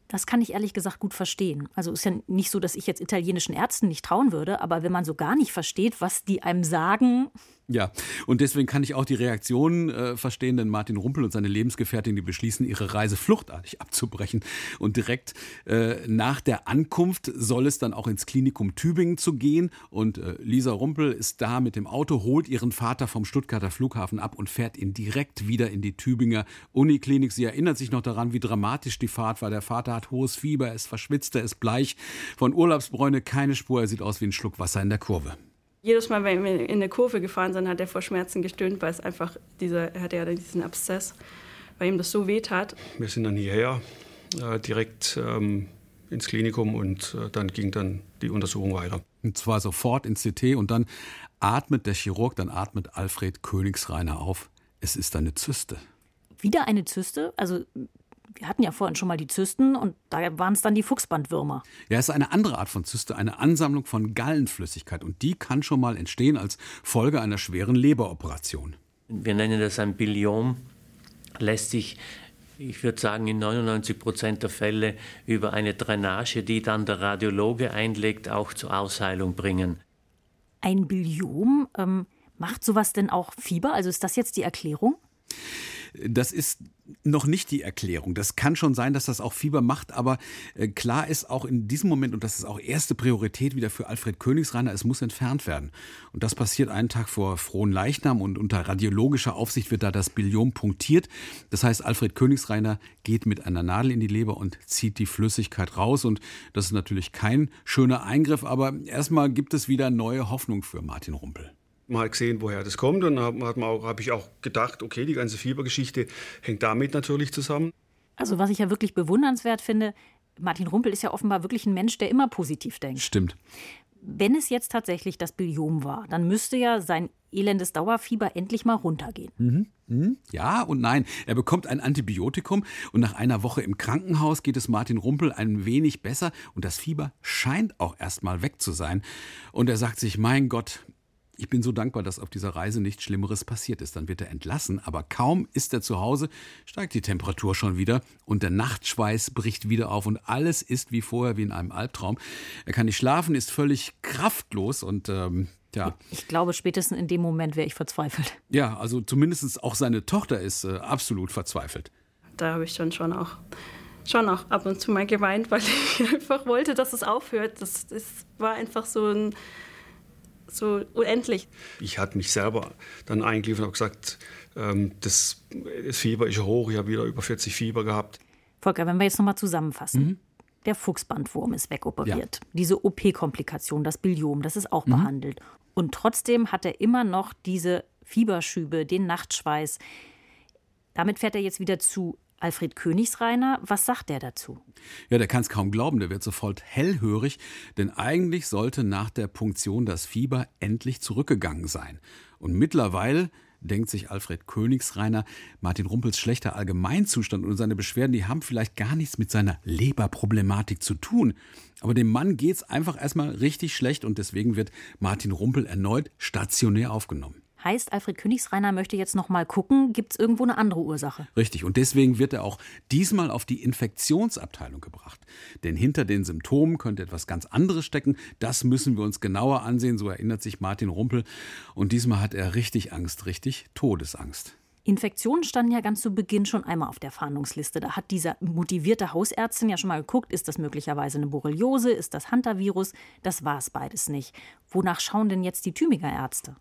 Das kann ich ehrlich gesagt gut verstehen. Also ist ja nicht so, dass ich jetzt italienischen Ärzten nicht trauen würde, aber wenn man so gar nicht versteht, was die einem sagen, ja, und deswegen kann ich auch die Reaktionen äh, verstehen, denn Martin Rumpel und seine Lebensgefährtin, die beschließen, ihre Reise fluchtartig abzubrechen. Und direkt äh, nach der Ankunft soll es dann auch ins Klinikum Tübingen zu gehen. Und äh, Lisa Rumpel ist da mit dem Auto, holt ihren Vater vom Stuttgarter Flughafen ab und fährt ihn direkt wieder in die Tübinger Uniklinik. Sie erinnert sich noch daran, wie dramatisch die Fahrt war. Der Vater hat hohes Fieber, er ist verschwitzt, er ist bleich. Von Urlaubsbräune keine Spur, er sieht aus wie ein Schluck Wasser in der Kurve. Jedes Mal, wenn wir in eine Kurve gefahren sind, hat er vor Schmerzen gestöhnt, weil es einfach dieser, er hatte ja diesen Abszess, weil ihm das so weh tat. Wir sind dann hierher, äh, direkt ähm, ins Klinikum und äh, dann ging dann die Untersuchung weiter. Und zwar sofort ins CT und dann atmet der Chirurg, dann atmet Alfred Königsreiner auf. Es ist eine Zyste. Wieder eine Zyste? Also wir hatten ja vorhin schon mal die Zysten und da waren es dann die Fuchsbandwürmer. Ja, es ist eine andere Art von Zyste, eine Ansammlung von Gallenflüssigkeit und die kann schon mal entstehen als Folge einer schweren Leberoperation. Wir nennen das ein Biliom, lässt sich ich würde sagen, in 99 Prozent der Fälle über eine Drainage, die dann der Radiologe einlegt, auch zur Ausheilung bringen. Ein Biliom, ähm, macht sowas denn auch Fieber? Also ist das jetzt die Erklärung? Das ist noch nicht die Erklärung. Das kann schon sein, dass das auch Fieber macht, aber äh, klar ist auch in diesem Moment, und das ist auch erste Priorität wieder für Alfred Königsreiner, es muss entfernt werden. Und das passiert einen Tag vor frohen Leichnam und unter radiologischer Aufsicht wird da das Biliom punktiert. Das heißt, Alfred Königsreiner geht mit einer Nadel in die Leber und zieht die Flüssigkeit raus. Und das ist natürlich kein schöner Eingriff, aber erstmal gibt es wieder neue Hoffnung für Martin Rumpel mal gesehen, woher das kommt. Und dann habe hab ich auch gedacht, okay, die ganze Fiebergeschichte hängt damit natürlich zusammen. Also was ich ja wirklich bewundernswert finde, Martin Rumpel ist ja offenbar wirklich ein Mensch, der immer positiv denkt. Stimmt. Wenn es jetzt tatsächlich das Biliom war, dann müsste ja sein elendes Dauerfieber endlich mal runtergehen. Mhm. Mhm. Ja und nein. Er bekommt ein Antibiotikum und nach einer Woche im Krankenhaus geht es Martin Rumpel ein wenig besser und das Fieber scheint auch erst mal weg zu sein. Und er sagt sich, mein Gott, ich bin so dankbar, dass auf dieser Reise nichts Schlimmeres passiert ist. Dann wird er entlassen, aber kaum ist er zu Hause, steigt die Temperatur schon wieder und der Nachtschweiß bricht wieder auf und alles ist wie vorher, wie in einem Albtraum. Er kann nicht schlafen, ist völlig kraftlos und ähm, ja. Ich glaube, spätestens in dem Moment wäre ich verzweifelt. Ja, also zumindest auch seine Tochter ist äh, absolut verzweifelt. Da habe ich dann schon auch schon auch ab und zu mal geweint, weil ich einfach wollte, dass es aufhört. Das, das war einfach so ein so unendlich. Ich hatte mich selber dann eingeliefert und habe gesagt, ähm, das, das, Fieber ist hoch, ich habe wieder über 40 Fieber gehabt. Volker, wenn wir jetzt nochmal zusammenfassen. Mhm. Der Fuchsbandwurm ist wegoperiert. Ja. Diese OP-Komplikation, das Biliom, das ist auch mhm. behandelt. Und trotzdem hat er immer noch diese Fieberschübe, den Nachtschweiß. Damit fährt er jetzt wieder zu Alfred Königsreiner, was sagt der dazu? Ja, der kann es kaum glauben, der wird sofort hellhörig, denn eigentlich sollte nach der Punktion das Fieber endlich zurückgegangen sein. Und mittlerweile denkt sich Alfred Königsreiner, Martin Rumpels schlechter Allgemeinzustand und seine Beschwerden, die haben vielleicht gar nichts mit seiner Leberproblematik zu tun. Aber dem Mann geht's einfach erstmal richtig schlecht und deswegen wird Martin Rumpel erneut stationär aufgenommen. Heißt, Alfred Königsreiner möchte jetzt noch mal gucken, gibt es irgendwo eine andere Ursache? Richtig, und deswegen wird er auch diesmal auf die Infektionsabteilung gebracht. Denn hinter den Symptomen könnte etwas ganz anderes stecken. Das müssen wir uns genauer ansehen, so erinnert sich Martin Rumpel. Und diesmal hat er richtig Angst, richtig Todesangst. Infektionen standen ja ganz zu Beginn schon einmal auf der Fahndungsliste. Da hat dieser motivierte Hausärztin ja schon mal geguckt, ist das möglicherweise eine Borreliose, ist das Hunter-Virus? Das war es beides nicht. Wonach schauen denn jetzt die Tüminger Ärzte?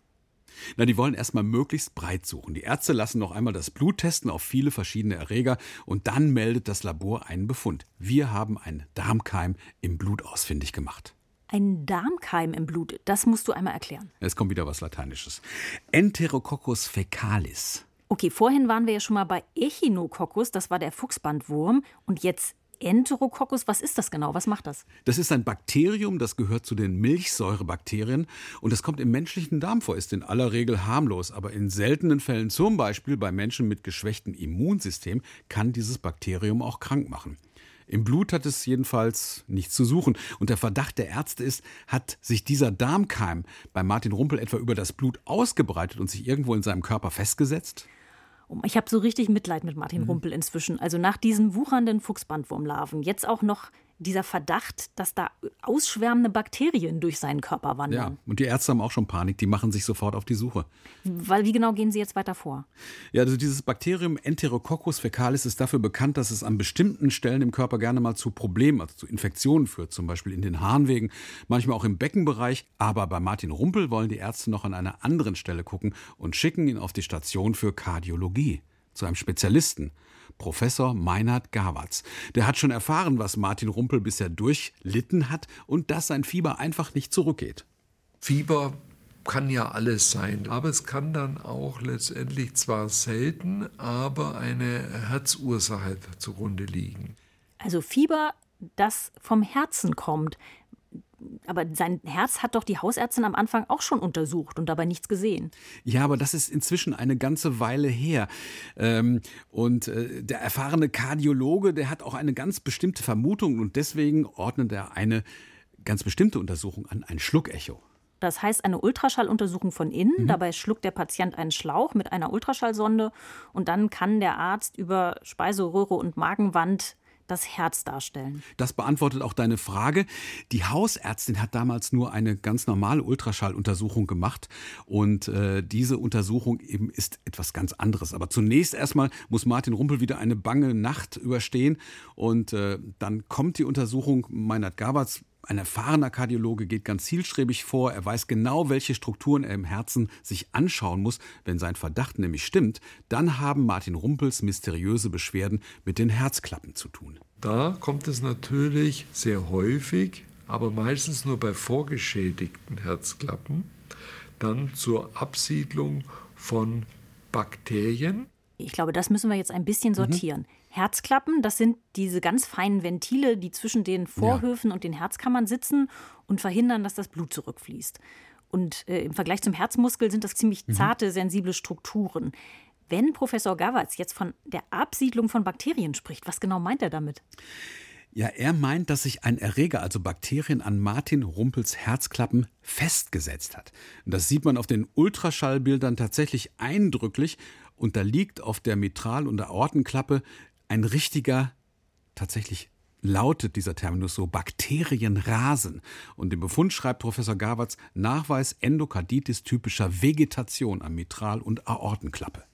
Na, die wollen erstmal möglichst breit suchen. Die Ärzte lassen noch einmal das Blut testen auf viele verschiedene Erreger und dann meldet das Labor einen Befund. Wir haben einen Darmkeim im Blut ausfindig gemacht. Ein Darmkeim im Blut, das musst du einmal erklären. Es kommt wieder was Lateinisches. Enterococcus fecalis. Okay, vorhin waren wir ja schon mal bei Echinococcus, das war der Fuchsbandwurm. Und jetzt Enterococcus, was ist das genau? Was macht das? Das ist ein Bakterium, das gehört zu den Milchsäurebakterien und das kommt im menschlichen Darm vor, ist in aller Regel harmlos, aber in seltenen Fällen, zum Beispiel bei Menschen mit geschwächtem Immunsystem, kann dieses Bakterium auch krank machen. Im Blut hat es jedenfalls nichts zu suchen. Und der Verdacht der Ärzte ist, hat sich dieser Darmkeim bei Martin Rumpel etwa über das Blut ausgebreitet und sich irgendwo in seinem Körper festgesetzt? Ich habe so richtig Mitleid mit Martin mhm. Rumpel inzwischen. Also nach diesen wuchernden Fuchsbandwurmlarven jetzt auch noch dieser Verdacht, dass da ausschwärmende Bakterien durch seinen Körper wandern. Ja, und die Ärzte haben auch schon Panik, die machen sich sofort auf die Suche. Weil wie genau gehen sie jetzt weiter vor? Ja, also dieses Bakterium Enterococcus fecalis ist dafür bekannt, dass es an bestimmten Stellen im Körper gerne mal zu Problemen, also zu Infektionen führt, zum Beispiel in den Harnwegen, manchmal auch im Beckenbereich. Aber bei Martin Rumpel wollen die Ärzte noch an einer anderen Stelle gucken und schicken ihn auf die Station für Kardiologie zu einem Spezialisten. Professor Meinhard Gawatz. Der hat schon erfahren, was Martin Rumpel bisher durchlitten hat und dass sein Fieber einfach nicht zurückgeht. Fieber kann ja alles sein, aber es kann dann auch letztendlich zwar selten, aber eine Herzursache zugrunde liegen. Also Fieber, das vom Herzen kommt aber sein Herz hat doch die Hausärztin am Anfang auch schon untersucht und dabei nichts gesehen. Ja, aber das ist inzwischen eine ganze Weile her. Ähm, und äh, der erfahrene Kardiologe, der hat auch eine ganz bestimmte Vermutung und deswegen ordnet er eine ganz bestimmte Untersuchung an, ein Schluckecho. Das heißt eine Ultraschalluntersuchung von innen. Mhm. Dabei schluckt der Patient einen Schlauch mit einer Ultraschallsonde und dann kann der Arzt über Speiseröhre und Magenwand das Herz darstellen. Das beantwortet auch deine Frage. Die Hausärztin hat damals nur eine ganz normale Ultraschalluntersuchung gemacht und äh, diese Untersuchung eben ist etwas ganz anderes. Aber zunächst erstmal muss Martin Rumpel wieder eine bange Nacht überstehen und äh, dann kommt die Untersuchung. Meinert Gabatz ein erfahrener Kardiologe geht ganz zielstrebig vor. Er weiß genau, welche Strukturen er im Herzen sich anschauen muss. Wenn sein Verdacht nämlich stimmt, dann haben Martin Rumpels mysteriöse Beschwerden mit den Herzklappen zu tun. Da kommt es natürlich sehr häufig, aber meistens nur bei vorgeschädigten Herzklappen, dann zur Absiedlung von Bakterien. Ich glaube, das müssen wir jetzt ein bisschen mhm. sortieren. Mhm. Herzklappen, das sind diese ganz feinen Ventile, die zwischen den Vorhöfen ja. und den Herzkammern sitzen und verhindern, dass das Blut zurückfließt. Und äh, im Vergleich zum Herzmuskel sind das ziemlich mhm. zarte, sensible Strukturen. Wenn Professor Gawatz jetzt von der Absiedlung von Bakterien spricht, was genau meint er damit? Ja, er meint, dass sich ein Erreger, also Bakterien, an Martin Rumpels Herzklappen festgesetzt hat. Und das sieht man auf den Ultraschallbildern tatsächlich eindrücklich. Und da liegt auf der Mitral- und der Aortenklappe ein richtiger, tatsächlich lautet dieser Terminus so, Bakterienrasen. Und im Befund schreibt Professor Gawatz Nachweis Endokarditis typischer Vegetation am Mitral- und Aortenklappe.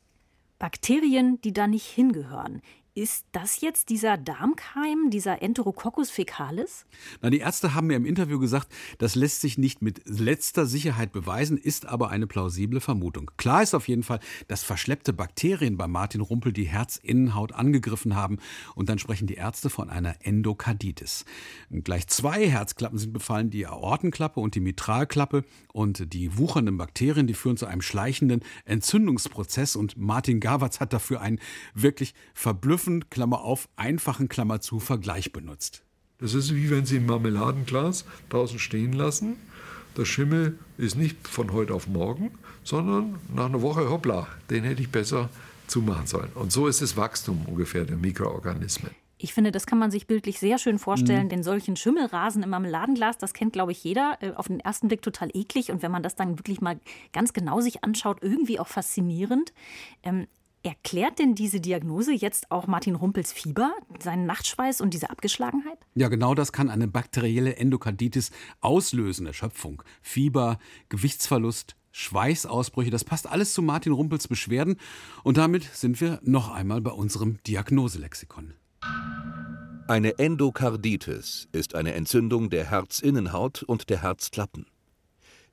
Bakterien, die da nicht hingehören. Ist das jetzt dieser Darmkeim, dieser Enterococcus fecalis? Na, die Ärzte haben mir im Interview gesagt, das lässt sich nicht mit letzter Sicherheit beweisen, ist aber eine plausible Vermutung. Klar ist auf jeden Fall, dass verschleppte Bakterien bei Martin Rumpel die Herzinnenhaut angegriffen haben und dann sprechen die Ärzte von einer Endokarditis. Gleich zwei Herzklappen sind befallen, die Aortenklappe und die Mitralklappe und die wuchernden Bakterien, die führen zu einem schleichenden Entzündungsprozess und Martin Gawatz hat dafür einen wirklich verblüffenden stumpfen, Klammer auf, einfachen, Klammer zu, Vergleich benutzt. Das ist wie wenn Sie ein Marmeladenglas draußen stehen lassen. Der Schimmel ist nicht von heute auf morgen, sondern nach einer Woche, hoppla, den hätte ich besser zumachen sollen. Und so ist das Wachstum ungefähr der Mikroorganismen. Ich finde, das kann man sich bildlich sehr schön vorstellen, mhm. denn solchen Schimmelrasen im Marmeladenglas, das kennt, glaube ich, jeder. Äh, auf den ersten Blick total eklig und wenn man das dann wirklich mal ganz genau sich anschaut, irgendwie auch faszinierend. Erklärt denn diese Diagnose jetzt auch Martin Rumpels Fieber, seinen Nachtschweiß und diese Abgeschlagenheit? Ja, genau das kann eine bakterielle Endokarditis auslösen, Erschöpfung, Fieber, Gewichtsverlust, Schweißausbrüche, das passt alles zu Martin Rumpels Beschwerden und damit sind wir noch einmal bei unserem Diagnoselexikon. Eine Endokarditis ist eine Entzündung der Herzinnenhaut und der Herzklappen.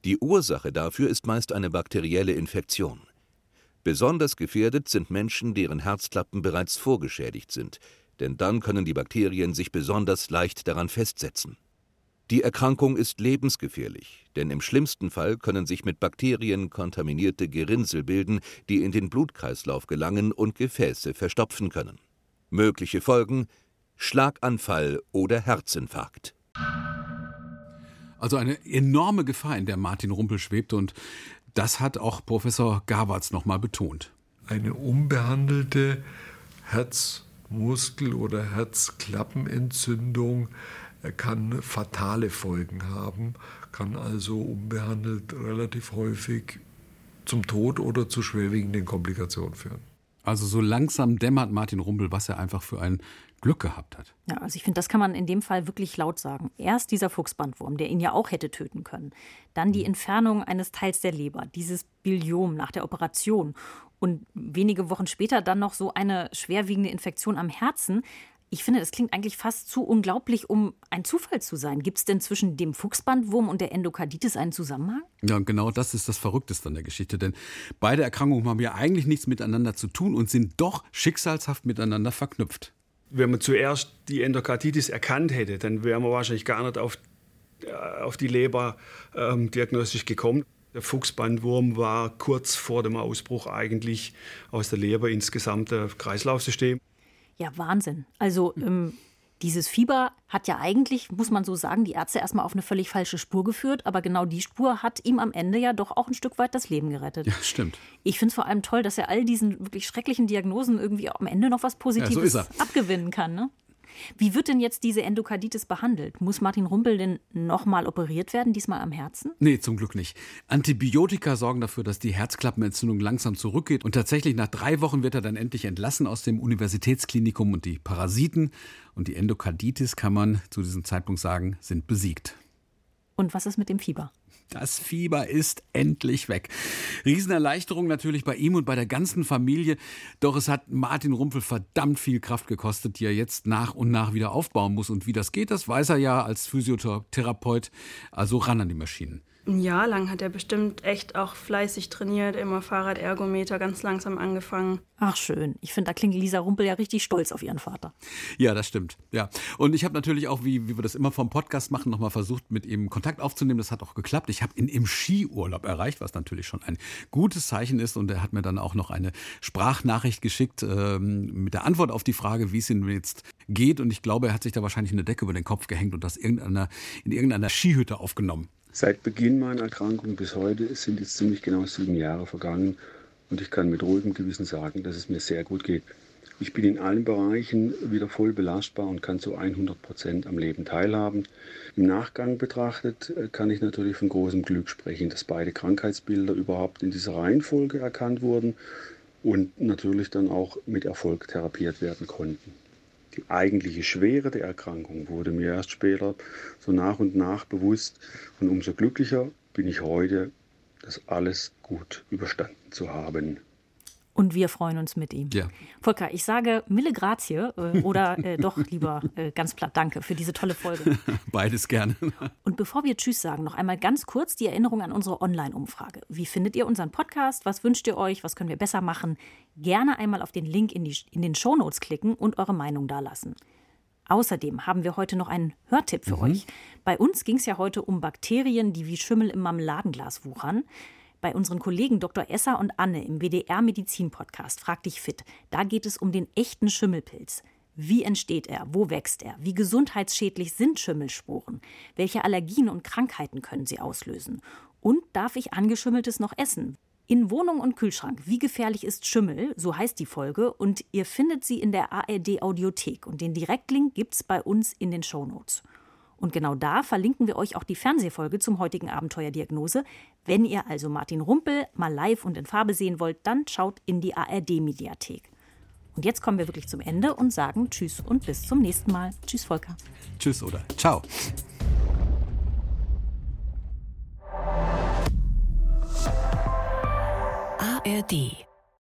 Die Ursache dafür ist meist eine bakterielle Infektion. Besonders gefährdet sind Menschen, deren Herzklappen bereits vorgeschädigt sind, denn dann können die Bakterien sich besonders leicht daran festsetzen. Die Erkrankung ist lebensgefährlich, denn im schlimmsten Fall können sich mit Bakterien kontaminierte Gerinnsel bilden, die in den Blutkreislauf gelangen und Gefäße verstopfen können. Mögliche Folgen Schlaganfall oder Herzinfarkt. Also eine enorme Gefahr, in der Martin Rumpel schwebt und das hat auch Professor Gawarz nochmal betont. Eine unbehandelte Herzmuskel- oder Herzklappenentzündung kann fatale Folgen haben, kann also unbehandelt relativ häufig zum Tod oder zu schwerwiegenden Komplikationen führen. Also so langsam dämmert Martin Rumpel, was er einfach für ein Glück gehabt hat. Ja, also ich finde, das kann man in dem Fall wirklich laut sagen. Erst dieser Fuchsbandwurm, der ihn ja auch hätte töten können. Dann die mhm. Entfernung eines Teils der Leber, dieses Biliom nach der Operation. Und wenige Wochen später dann noch so eine schwerwiegende Infektion am Herzen. Ich finde, das klingt eigentlich fast zu unglaublich, um ein Zufall zu sein. Gibt es denn zwischen dem Fuchsbandwurm und der Endokarditis einen Zusammenhang? Ja, genau das ist das Verrückteste an der Geschichte. Denn beide Erkrankungen haben ja eigentlich nichts miteinander zu tun und sind doch schicksalshaft miteinander verknüpft. Wenn man zuerst die Endokarditis erkannt hätte, dann wären wir wahrscheinlich gar nicht auf, äh, auf die Leber ähm, diagnostisch gekommen. Der Fuchsbandwurm war kurz vor dem Ausbruch eigentlich aus der Leber ins gesamte Kreislaufsystem. Ja, Wahnsinn. Also ähm, dieses Fieber hat ja eigentlich, muss man so sagen, die Ärzte erstmal auf eine völlig falsche Spur geführt, aber genau die Spur hat ihm am Ende ja doch auch ein Stück weit das Leben gerettet. Ja, stimmt. Ich finde es vor allem toll, dass er all diesen wirklich schrecklichen Diagnosen irgendwie am Ende noch was Positives ja, so abgewinnen kann. Ne? Wie wird denn jetzt diese Endokarditis behandelt? Muss Martin Rumpel denn nochmal operiert werden, diesmal am Herzen? Nee, zum Glück nicht. Antibiotika sorgen dafür, dass die Herzklappenentzündung langsam zurückgeht. Und tatsächlich nach drei Wochen wird er dann endlich entlassen aus dem Universitätsklinikum und die Parasiten und die Endokarditis, kann man zu diesem Zeitpunkt sagen, sind besiegt. Und was ist mit dem Fieber? Das Fieber ist endlich weg. Riesenerleichterung natürlich bei ihm und bei der ganzen Familie. Doch es hat Martin Rumpel verdammt viel Kraft gekostet, die er jetzt nach und nach wieder aufbauen muss. Und wie das geht, das weiß er ja als Physiotherapeut. Also ran an die Maschinen. Ein Jahr lang hat er bestimmt echt auch fleißig trainiert, immer Fahrradergometer, ganz langsam angefangen. Ach schön. Ich finde, da klingt Lisa Rumpel ja richtig stolz auf ihren Vater. Ja, das stimmt. Ja. Und ich habe natürlich auch, wie, wie wir das immer vom Podcast machen, nochmal versucht, mit ihm Kontakt aufzunehmen. Das hat auch geklappt. Ich habe ihn im Skiurlaub erreicht, was natürlich schon ein gutes Zeichen ist. Und er hat mir dann auch noch eine Sprachnachricht geschickt ähm, mit der Antwort auf die Frage, wie es ihm jetzt geht. Und ich glaube, er hat sich da wahrscheinlich eine Decke über den Kopf gehängt und das irgendeiner, in irgendeiner Skihütte aufgenommen. Seit Beginn meiner Erkrankung bis heute sind jetzt ziemlich genau sieben Jahre vergangen und ich kann mit ruhigem Gewissen sagen, dass es mir sehr gut geht. Ich bin in allen Bereichen wieder voll belastbar und kann zu 100 Prozent am Leben teilhaben. Im Nachgang betrachtet äh, kann ich natürlich von großem Glück sprechen, dass beide Krankheitsbilder überhaupt in dieser Reihenfolge erkannt wurden und natürlich dann auch mit Erfolg therapiert werden konnten. Die eigentliche Schwere der Erkrankung wurde mir erst später so nach und nach bewusst und umso glücklicher bin ich heute, das alles gut überstanden zu haben. Und wir freuen uns mit ihm. Ja. Volker, ich sage Mille Grazie äh, oder äh, doch lieber äh, ganz platt Danke für diese tolle Folge. Beides gerne. Und bevor wir Tschüss sagen, noch einmal ganz kurz die Erinnerung an unsere Online-Umfrage. Wie findet ihr unseren Podcast? Was wünscht ihr euch? Was können wir besser machen? Gerne einmal auf den Link in, die, in den Shownotes klicken und eure Meinung dalassen. Außerdem haben wir heute noch einen Hörtipp für mhm. euch. Bei uns ging es ja heute um Bakterien, die wie Schimmel im Marmeladenglas wuchern. Bei unseren Kollegen Dr. Esser und Anne im WDR Medizin Podcast Frag dich fit. Da geht es um den echten Schimmelpilz. Wie entsteht er? Wo wächst er? Wie gesundheitsschädlich sind Schimmelsporen? Welche Allergien und Krankheiten können sie auslösen? Und darf ich angeschimmeltes noch essen? In Wohnung und Kühlschrank. Wie gefährlich ist Schimmel? So heißt die Folge. Und ihr findet sie in der ARD Audiothek. Und den Direktlink gibt's bei uns in den Shownotes. Und genau da verlinken wir euch auch die Fernsehfolge zum heutigen Abenteuerdiagnose. Wenn ihr also Martin Rumpel mal live und in Farbe sehen wollt, dann schaut in die ARD Mediathek. Und jetzt kommen wir wirklich zum Ende und sagen Tschüss und bis zum nächsten Mal. Tschüss, Volker. Tschüss oder ciao. ARD